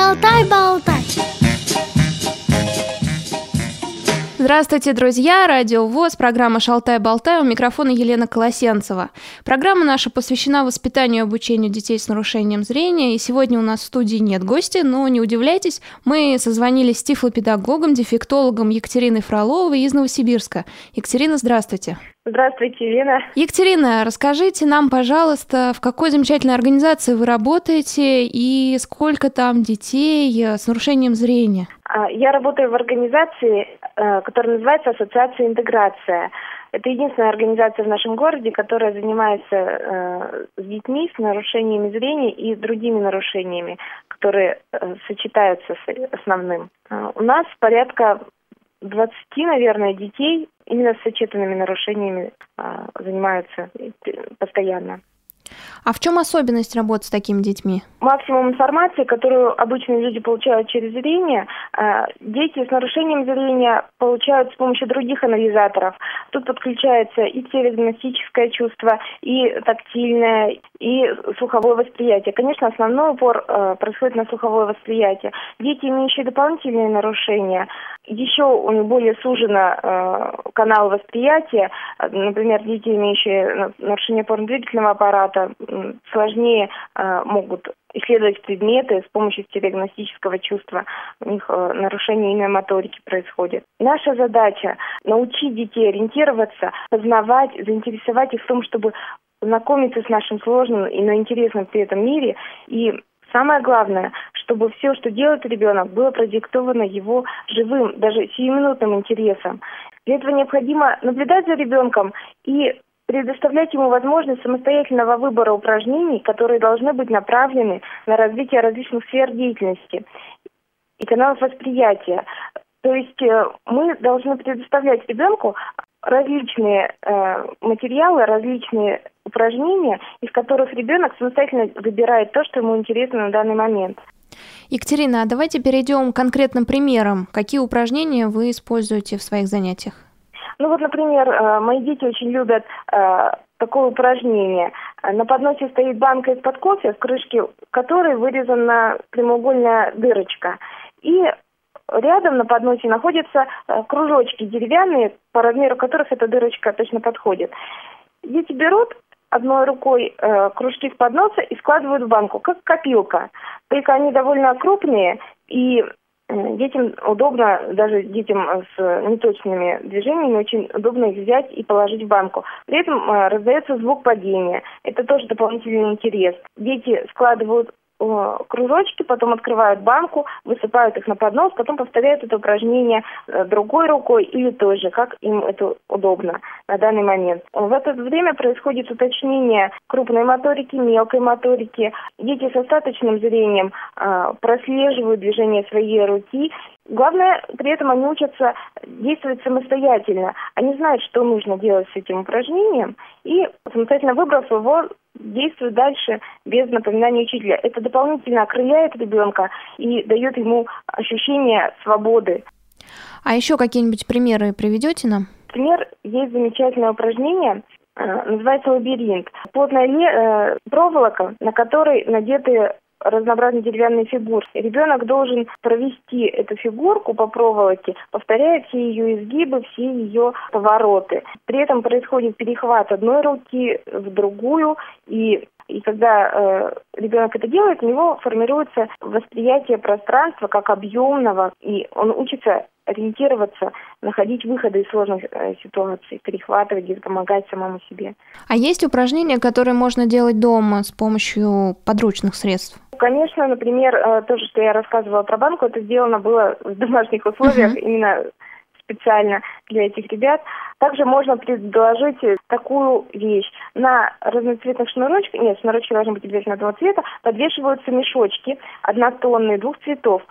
Шалтай-болтай. Здравствуйте, друзья! Радио ВОЗ, программа «Шалтай-болтай», у микрофона Елена Колосенцева. Программа наша посвящена воспитанию и обучению детей с нарушением зрения, и сегодня у нас в студии нет гостя, но не удивляйтесь, мы созвонились с тифлопедагогом, дефектологом Екатериной Фроловой из Новосибирска. Екатерина, здравствуйте! Здравствуйте, Елена. Екатерина, расскажите нам, пожалуйста, в какой замечательной организации вы работаете и сколько там детей с нарушением зрения? А, я работаю в организации, э, которая называется Ассоциация интеграция. Это единственная организация в нашем городе, которая занимается э, с детьми с нарушениями зрения и другими нарушениями, которые э, сочетаются с основным. У нас порядка 20, наверное, детей именно с сочетанными нарушениями занимаются постоянно. А в чем особенность работы с такими детьми? Максимум информации, которую обычные люди получают через зрение, э, дети с нарушением зрения получают с помощью других анализаторов. Тут подключается и теледиагностическое чувство, и тактильное, и слуховое восприятие. Конечно, основной упор э, происходит на слуховое восприятие. Дети, имеющие дополнительные нарушения, еще более сужено э, канал восприятия. Например, дети, имеющие нарушение опорно-двигательного аппарата, сложнее э, могут исследовать предметы с помощью диагностического чувства. У них э, нарушение именно моторики происходит. Наша задача – научить детей ориентироваться, познавать, заинтересовать их в том, чтобы знакомиться с нашим сложным и но интересным при этом мире и Самое главное, чтобы все, что делает ребенок, было продиктовано его живым, даже сиюминутным интересом. Для этого необходимо наблюдать за ребенком и предоставлять ему возможность самостоятельного выбора упражнений, которые должны быть направлены на развитие различных сфер деятельности и каналов восприятия. То есть э, мы должны предоставлять ребенку различные э, материалы, различные упражнения, из которых ребенок самостоятельно выбирает то, что ему интересно на данный момент. Екатерина, а давайте перейдем к конкретным примерам. Какие упражнения вы используете в своих занятиях? Ну вот, например, э, мои дети очень любят э, такое упражнение. На подносе стоит банка из-под кофе, в крышке которой вырезана прямоугольная дырочка. И рядом на подносе находятся э, кружочки деревянные, по размеру которых эта дырочка точно подходит. Дети берут одной рукой э, кружки с подноса и складывают в банку, как копилка. Только они довольно крупные, и детям удобно, даже детям с неточными движениями, очень удобно их взять и положить в банку. При этом э, раздается звук падения. Это тоже дополнительный интерес. Дети складывают Э, кружочки, потом открывают банку, высыпают их на поднос, потом повторяют это упражнение э, другой рукой или той же, как им это удобно на данный момент. В это время происходит уточнение крупной моторики, мелкой моторики. Дети с остаточным зрением э, прослеживают движение своей руки Главное, при этом они учатся действовать самостоятельно. Они знают, что нужно делать с этим упражнением, и самостоятельно выбрав его, действуют дальше без напоминания учителя. Это дополнительно окрыляет ребенка и дает ему ощущение свободы. А еще какие-нибудь примеры приведете нам? Например, есть замечательное упражнение, э, называется лабиринт. Плотная э, проволока, на которой надеты разнообразные деревянные фигуры. Ребенок должен провести эту фигурку по проволоке, повторяя все ее изгибы, все ее повороты. При этом происходит перехват одной руки в другую, и и когда э, ребенок это делает, у него формируется восприятие пространства как объемного, и он учится ориентироваться, находить выходы из сложных э, ситуаций, перехватывать и помогать самому себе. А есть упражнения, которые можно делать дома с помощью подручных средств? Конечно, например, э, то, что я рассказывала про банку, это сделано было в домашних условиях, uh-huh. именно специально для этих ребят. Также можно предложить такую вещь. На разноцветных шнурочках, нет, шнурочки должны быть обязательно одного цвета, подвешиваются мешочки однотонные, двух цветов.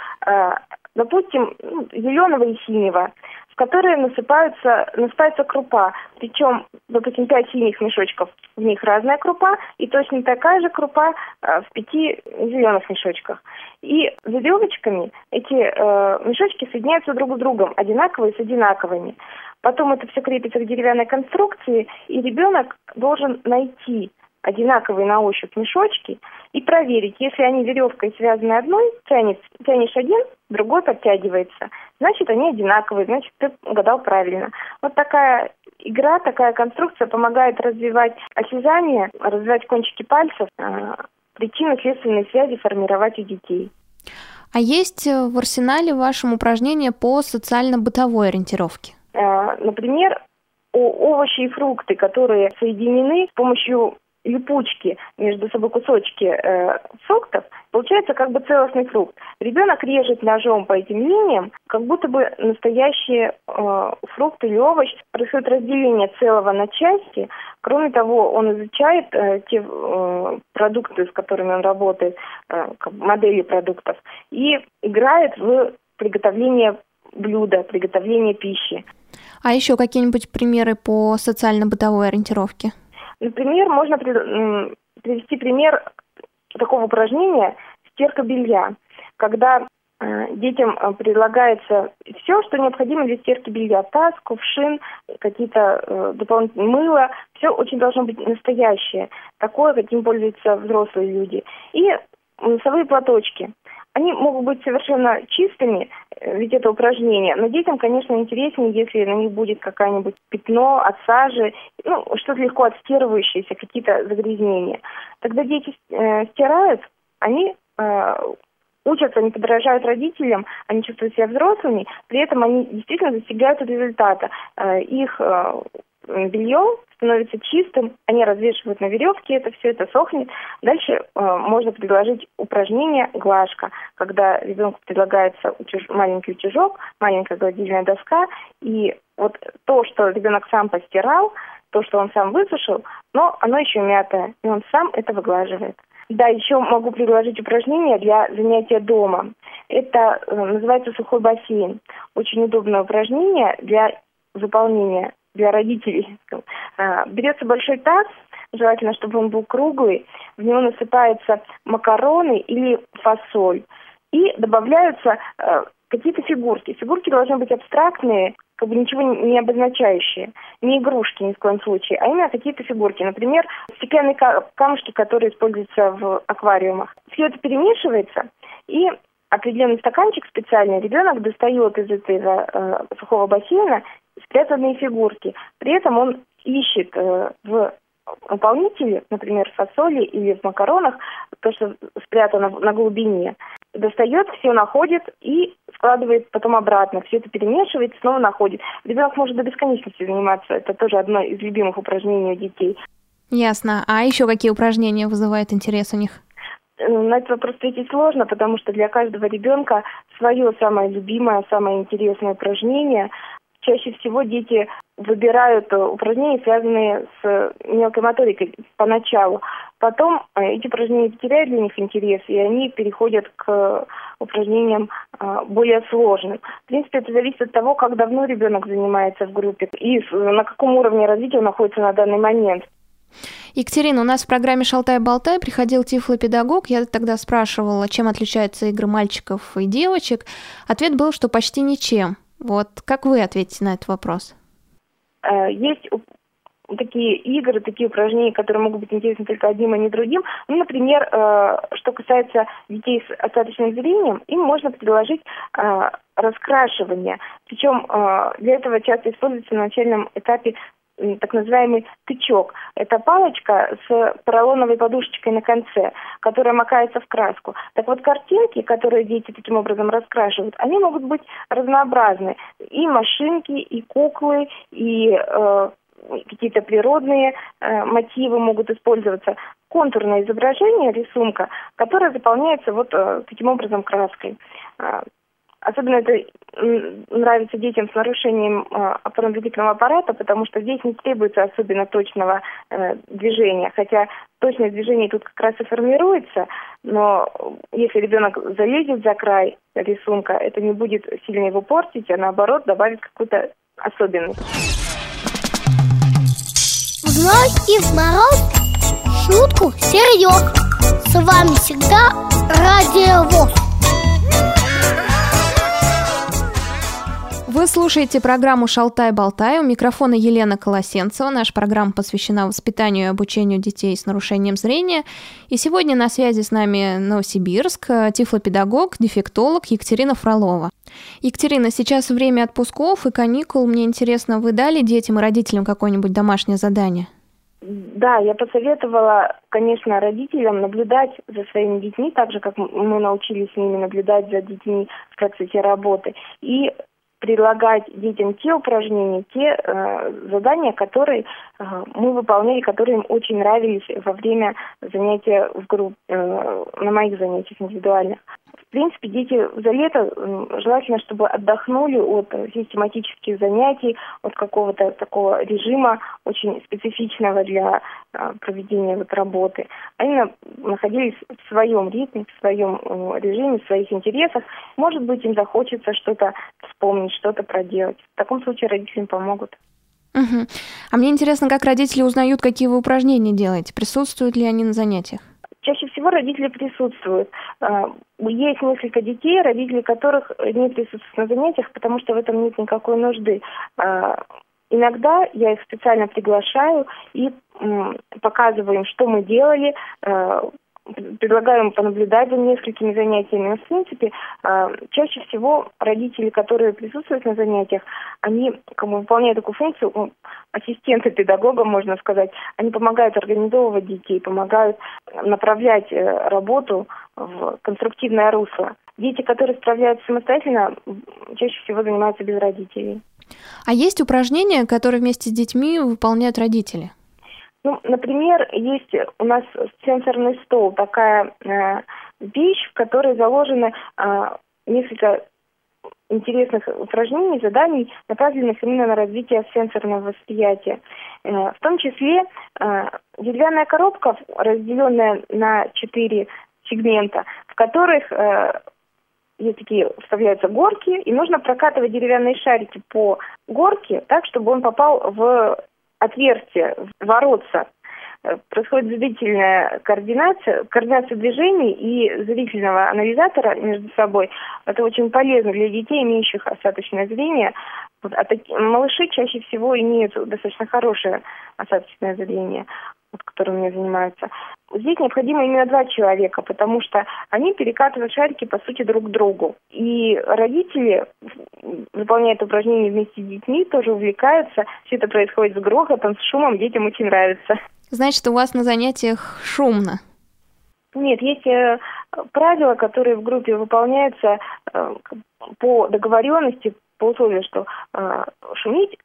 Допустим, ну, зеленого и синего которые насыпаются, насыпается крупа. Причем, допустим, пять синих мешочков, в них разная крупа, и точно такая же крупа э, в пяти зеленых мешочках. И веревочками эти э, мешочки соединяются друг с другом, одинаковые с одинаковыми. Потом это все крепится к деревянной конструкции, и ребенок должен найти одинаковые на ощупь мешочки и проверить, если они веревкой связаны одной, тянешь, тянешь один, другой подтягивается. Значит, они одинаковые, значит, ты угадал правильно. Вот такая игра, такая конструкция помогает развивать осязание, развивать кончики пальцев, э, причинно-следственные связи формировать у детей. А есть э, в арсенале вашем упражнения по социально-бытовой ориентировке? Э, например, овощи и фрукты, которые соединены с помощью липучки между собой кусочки э, фруктов, получается как бы целостный фрукт. Ребенок режет ножом по этим линиям, как будто бы настоящий э, фрукт или овощ. Происходит разделение целого на части. Кроме того, он изучает э, те э, продукты, с которыми он работает, э, модели продуктов, и играет в приготовление блюда, приготовление пищи. А еще какие-нибудь примеры по социально-бытовой ориентировке? Например, можно привести пример такого упражнения «стирка белья», когда э, детям э, предлагается все, что необходимо для стирки белья. Таз, кувшин, какие-то э, дополнительные мыло. Все очень должно быть настоящее. Такое, каким пользуются взрослые люди. И носовые платочки. Они могут быть совершенно чистыми, э, ведь это упражнение, но детям, конечно, интереснее, если на них будет какое-нибудь пятно от сажи, ну, что-то легко отстирывающееся, какие-то загрязнения. Тогда дети э, стирают, они э, учатся, они подражают родителям, они чувствуют себя взрослыми, при этом они действительно достигают результата. Э, их э, белье становится чистым, они развешивают на веревке это все, это сохнет. Дальше э, можно предложить упражнение глажка, когда ребенку предлагается утюж, маленький утюжок, маленькая гладильная доска, и вот то, что ребенок сам постирал, то, что он сам высушил, но оно еще мятое, и он сам это выглаживает. Да, еще могу предложить упражнение для занятия дома. Это э, называется сухой бассейн. Очень удобное упражнение для выполнения для родителей. А, берется большой таз, желательно, чтобы он был круглый, в него насыпаются макароны или фасоль, и добавляются э, какие-то фигурки. Фигурки должны быть абстрактные, как бы ничего не обозначающие, не игрушки ни в коем случае, а именно какие-то фигурки. Например, стеклянные камушки, которые используются в аквариумах. Все это перемешивается, и определенный стаканчик специальный ребенок достает из этого э, сухого бассейна спрятанные фигурки. При этом он ищет э, в наполнителе, например, в фасоли или в макаронах, то, что спрятано на глубине, достает, все находит и складывает потом обратно. Все это перемешивает, снова находит. Ребенок может до бесконечности заниматься. Это тоже одно из любимых упражнений у детей. Ясно. А еще какие упражнения вызывают интерес у них? Э, на этот вопрос ответить сложно, потому что для каждого ребенка свое самое любимое, самое интересное упражнение. Чаще всего дети выбирают э, упражнения, связанные с мелкой моторикой поначалу. Потом э, эти упражнения теряют для них интерес, и они переходят к упражнениям э, более сложным. В принципе, это зависит от того, как давно ребенок занимается в группе и на каком уровне развития он находится на данный момент. Екатерина, у нас в программе «Шалтай-болтай» приходил тифлопедагог. Я тогда спрашивала, чем отличаются игры мальчиков и девочек. Ответ был, что почти ничем. Вот как вы ответите на этот вопрос? Э, есть такие игры, такие упражнения, которые могут быть интересны только одним, а не другим. Ну, например, э, что касается детей с остаточным зрением, им можно предложить э, раскрашивание. Причем для этого часто используется на начальном этапе так называемый тычок. Это палочка с поролоновой подушечкой на конце, которая макается в краску. Так вот, картинки, которые дети таким образом раскрашивают, они могут быть разнообразны. И машинки, и куклы, и э, какие-то природные э, мотивы могут использоваться. Контурное изображение рисунка, которое заполняется вот э, таким образом краской. Особенно это нравится детям с нарушением э, опорно-двигательного аппарата, потому что здесь не требуется особенно точного э, движения, хотя точное движение тут как раз и формируется, но если ребенок залезет за край рисунка, это не будет сильно его портить, а наоборот добавит какую-то особенность. В ночь и в мороз шутку серьез. С вами всегда Радио ВОЗ. Вы слушаете программу «Шалтай-болтай». У микрофона Елена Колосенцева. Наша программа посвящена воспитанию и обучению детей с нарушением зрения. И сегодня на связи с нами Новосибирск, тифлопедагог, дефектолог Екатерина Фролова. Екатерина, сейчас время отпусков и каникул. Мне интересно, вы дали детям и родителям какое-нибудь домашнее задание? Да, я посоветовала, конечно, родителям наблюдать за своими детьми, так же, как мы научились с ними наблюдать за детьми в процессе работы, и предлагать детям те упражнения, те э, задания, которые э, мы выполняли, которые им очень нравились во время занятия в группе, э, на моих занятиях индивидуальных. В принципе, дети за лето желательно, чтобы отдохнули от систематических занятий, от какого-то такого режима очень специфичного для а, проведения вот работы. Они находились в своем ритме, в своем режиме, в своих интересах. Может быть, им захочется что-то вспомнить, что-то проделать. В таком случае родители им помогут. Угу. А мне интересно, как родители узнают, какие вы упражнения делаете, присутствуют ли они на занятиях? Чаще всего родители присутствуют. А, есть несколько детей, родители которых не присутствуют на занятиях, потому что в этом нет никакой нужды. А, иногда я их специально приглашаю и показываю им, что мы делали, а, предлагаем понаблюдать за несколькими занятиями. Но, в принципе, э, чаще всего родители, которые присутствуют на занятиях, они как выполняют такую функцию ну, ассистента педагога, можно сказать. Они помогают организовывать детей, помогают направлять э, работу в конструктивное русло. Дети, которые справляются самостоятельно, чаще всего занимаются без родителей. А есть упражнения, которые вместе с детьми выполняют родители? Ну, например, есть у нас сенсорный стол, такая э, вещь, в которой заложены э, несколько интересных упражнений, заданий, направленных именно на развитие сенсорного восприятия. Э, в том числе э, деревянная коробка, разделенная на четыре сегмента, в которых э, есть такие вставляются горки, и нужно прокатывать деревянные шарики по горке так, чтобы он попал в отверстие, воротца, э, происходит зрительная координация, координация движений и зрительного анализатора между собой. Это очень полезно для детей, имеющих остаточное зрение. Вот, а таки, малыши чаще всего имеют достаточно хорошее остаточное зрение вот, которые у меня занимаются. Здесь необходимо именно два человека, потому что они перекатывают шарики, по сути, друг к другу. И родители выполняют упражнения вместе с детьми, тоже увлекаются. Все это происходит с грохотом, с шумом, детям очень нравится. Значит, у вас на занятиях шумно? Нет, есть э, правила, которые в группе выполняются э, по договоренности, по условию, что э, шуметь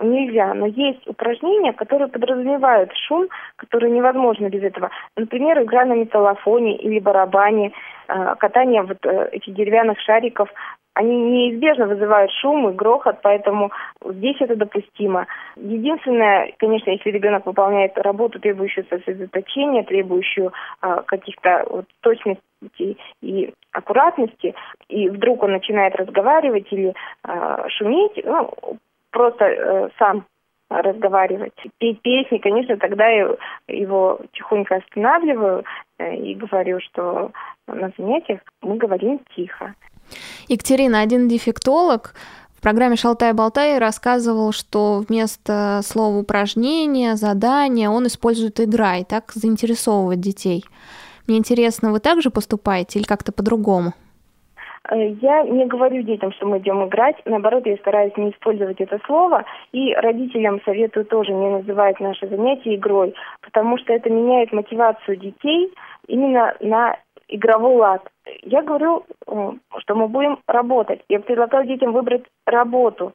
нельзя, но есть упражнения, которые подразумевают шум, который невозможно без этого. Например, игра на металлофоне или барабане, э, катание вот этих деревянных шариков, они неизбежно вызывают шум и грохот, поэтому здесь это допустимо. Единственное, конечно, если ребенок выполняет работу, требующую сосредоточения, требующую э, каких-то вот, точности и аккуратности, и вдруг он начинает разговаривать или э, шуметь, ну, просто э, сам разговаривать, петь песни, конечно, тогда я его тихонько останавливаю э, и говорю, что на занятиях мы говорим тихо. Екатерина, один дефектолог в программе «Шалтай-болтай» рассказывал, что вместо слова упражнения, задания он использует «играй», так заинтересовывать детей. Мне интересно, вы также поступаете или как-то по-другому? Э, я не говорю детям, что мы идем играть, наоборот, я стараюсь не использовать это слово, и родителям советую тоже не называть наши занятия игрой, потому что это меняет мотивацию детей именно на игровой лад. Я говорю, э, что мы будем работать. Я предлагаю детям выбрать работу.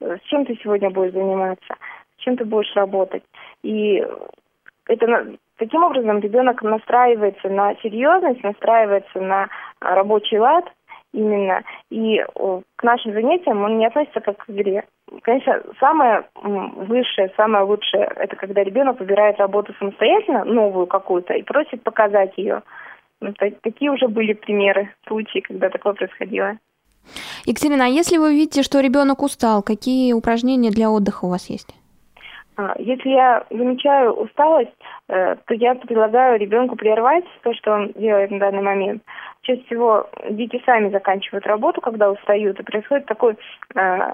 С чем ты сегодня будешь заниматься? С чем ты будешь работать? И это таким образом ребенок настраивается на серьезность, настраивается на рабочий лад, именно. И к нашим занятиям он не относится как к игре. Конечно, самое высшее, самое лучшее, это когда ребенок выбирает работу самостоятельно, новую какую-то, и просит показать ее. Это, такие уже были примеры, случаи, когда такое происходило. Екатерина, а если вы видите, что ребенок устал, какие упражнения для отдыха у вас есть? А, если я замечаю усталость, э, то я предлагаю ребенку прервать то, что он делает на данный момент, чаще всего дети сами заканчивают работу, когда устают, и происходит такой э,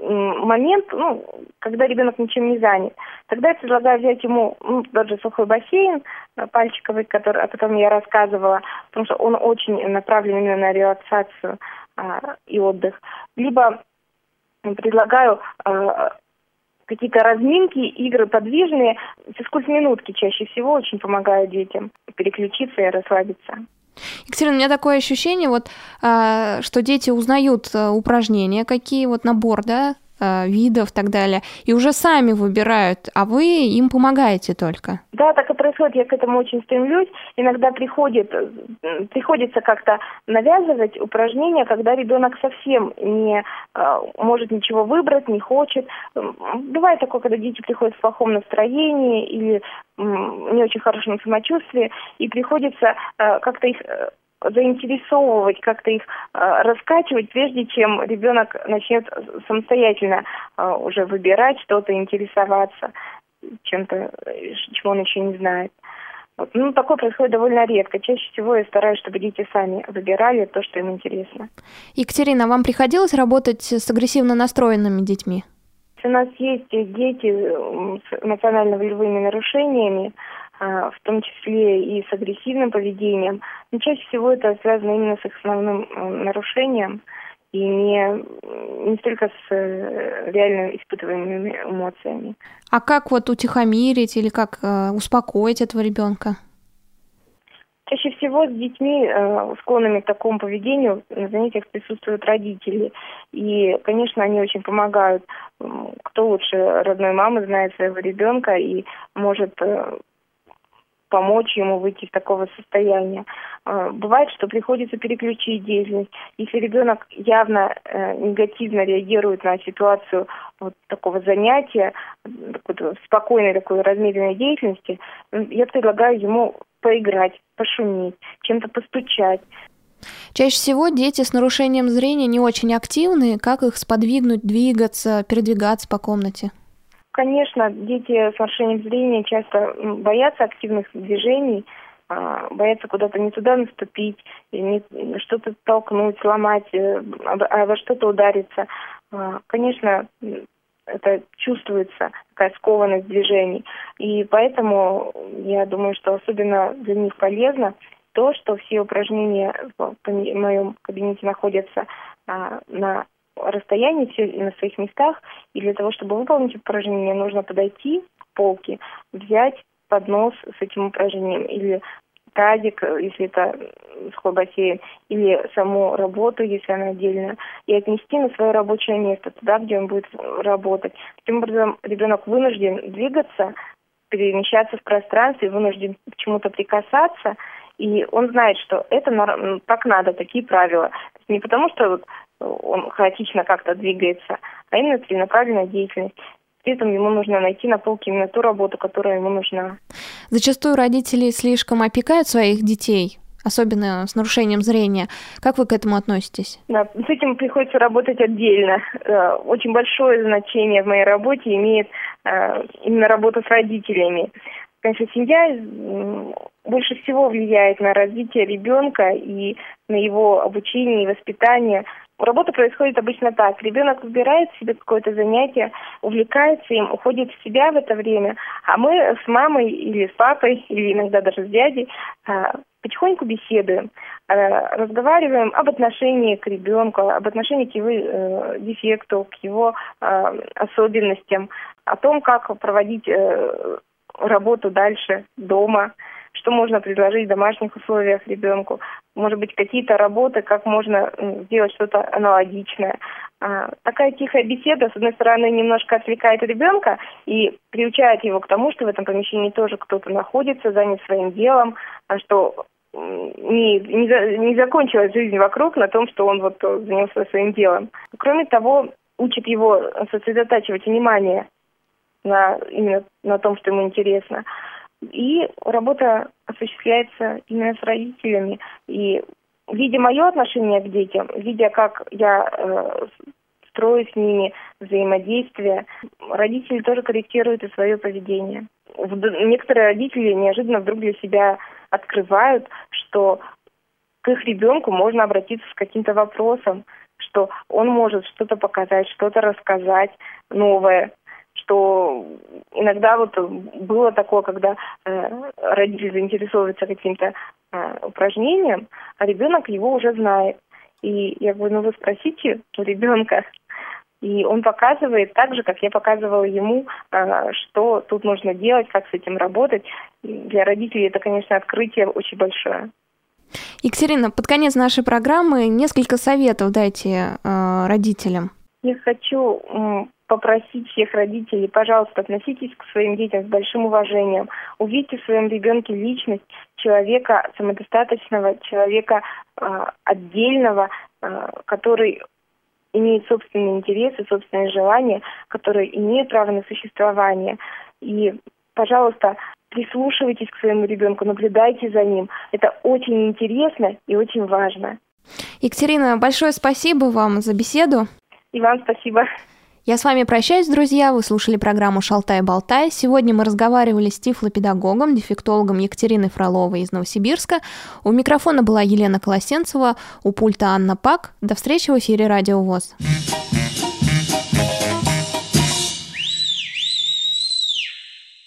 момент, ну, когда ребенок ничем не занят. Тогда я предлагаю взять ему ну, тот же сухой бассейн э, пальчиковый, который, о котором я рассказывала, потому что он очень направлен именно на релаксацию а, и отдых. Либо предлагаю а, какие-то разминки, игры подвижные, физкульт-минутки чаще всего очень помогают детям переключиться и расслабиться. Екатерина, у меня такое ощущение, вот, а, что дети узнают э, упражнения, какие вот набор, да, видов и так далее, и уже сами выбирают, а вы им помогаете только. Да, так и происходит, я к этому очень стремлюсь. Иногда приходит, э, приходится как-то навязывать упражнения, когда ребенок совсем не э, может ничего выбрать, не хочет. Бывает такое, когда дети приходят в плохом настроении или не очень хорошем самочувствии, и приходится как-то их заинтересовывать, как-то их э, раскачивать, прежде чем ребенок начнет самостоятельно э, уже выбирать что-то, интересоваться чем-то, чего он еще не знает. Вот. Ну, такое происходит довольно редко. Чаще всего я стараюсь, чтобы дети сами выбирали то, что им интересно. Екатерина, вам приходилось работать с агрессивно настроенными детьми? У нас есть дети с эмоционально-волевыми нарушениями, в том числе и с агрессивным поведением. Но чаще всего это связано именно с их основным нарушением и не, не столько с э, реально испытываемыми эмоциями. А как вот утихомирить или как э, успокоить этого ребенка? Чаще всего с детьми, э, склонными к такому поведению, на занятиях присутствуют родители. И, конечно, они очень помогают. Кто лучше родной мамы знает своего ребенка и может э, помочь ему выйти из такого состояния. А, бывает, что приходится переключить деятельность. Если ребенок явно э, негативно реагирует на ситуацию вот такого занятия, спокойной такой размеренной деятельности, я предлагаю ему поиграть, пошуметь, чем-то постучать. Чаще всего дети с нарушением зрения не очень активны. Как их сподвигнуть, двигаться, передвигаться по комнате? Конечно, дети с нарушением зрения часто боятся активных движений, а, боятся куда-то не туда наступить, что-то толкнуть, сломать, э, а во что-то удариться. А, конечно, это чувствуется, такая скованность движений. И поэтому я думаю, что особенно для них полезно то, что все упражнения в моем кабинете находятся на расстоянии, все на своих местах, и для того, чтобы выполнить упражнение, нужно подойти к полке, взять поднос с этим упражнением или тазик, если это сухой бассейн, или саму работу, если она отдельная, и отнести на свое рабочее место, туда, где он будет работать. Таким образом, ребенок вынужден двигаться, перемещаться в пространстве, вынужден к чему-то прикасаться, и он знает, что это так надо, такие правила. Не потому, что он хаотично как-то двигается, а именно целенаправленная деятельность. При этом ему нужно найти на полке именно ту работу, которая ему нужна. Зачастую родители слишком опекают своих детей, особенно с нарушением зрения. Как вы к этому относитесь? Да, с этим приходится работать отдельно. Э, очень большое значение в моей работе имеет э, именно работа с родителями. Конечно, семья больше всего влияет на развитие ребенка и на его обучение и воспитание. Работа происходит обычно так. Ребенок выбирает себе какое-то занятие, увлекается им, уходит в себя в это время, а мы с мамой или с папой, или иногда даже с дядей а, потихоньку беседуем, а, разговариваем об отношении к ребенку, об отношении к его э, дефекту, к его э, особенностям, о том, как проводить э, работу дальше дома, что можно предложить в домашних условиях ребенку, может быть, какие-то работы, как можно сделать что-то аналогичное. А, такая тихая беседа, с одной стороны, немножко отвлекает ребенка и приучает его к тому, что в этом помещении тоже кто-то находится, занят своим делом, а что не, не, не закончилась жизнь вокруг на том, что он вот занялся своим делом. Кроме того, учит его сосредотачивать внимание на, именно на том, что ему интересно. И работа осуществляется именно с родителями. И видя мое отношение к детям, видя, как я э, строю с ними взаимодействие, родители тоже корректируют и свое поведение. Некоторые родители неожиданно вдруг для себя открывают, что к их ребенку можно обратиться с каким-то вопросом, что он может что-то показать, что-то рассказать новое, что иногда вот было такое, когда э, родитель заинтересовывается каким-то э, упражнением, а ребенок его уже знает. И я говорю, ну вы спросите у ребенка, и он показывает так же, как я показывала ему, э, что тут нужно делать, как с этим работать. Для родителей это, конечно, открытие очень большое. Екатерина, под конец нашей программы несколько советов дайте э, родителям. Я хочу попросить всех родителей, пожалуйста, относитесь к своим детям с большим уважением. Увидьте в своем ребенке личность человека самодостаточного, человека э, отдельного, э, который имеет собственные интересы, собственные желания, которые имеют право на существование. И, пожалуйста, прислушивайтесь к своему ребенку, наблюдайте за ним. Это очень интересно и очень важно. Екатерина, большое спасибо вам за беседу. И вам спасибо. Я с вами прощаюсь, друзья. Вы слушали программу «Шалтай-болтай». Сегодня мы разговаривали с тифлопедагогом, дефектологом Екатериной Фроловой из Новосибирска. У микрофона была Елена Колосенцева, у пульта Анна Пак. До встречи в эфире «Радио ВОЗ».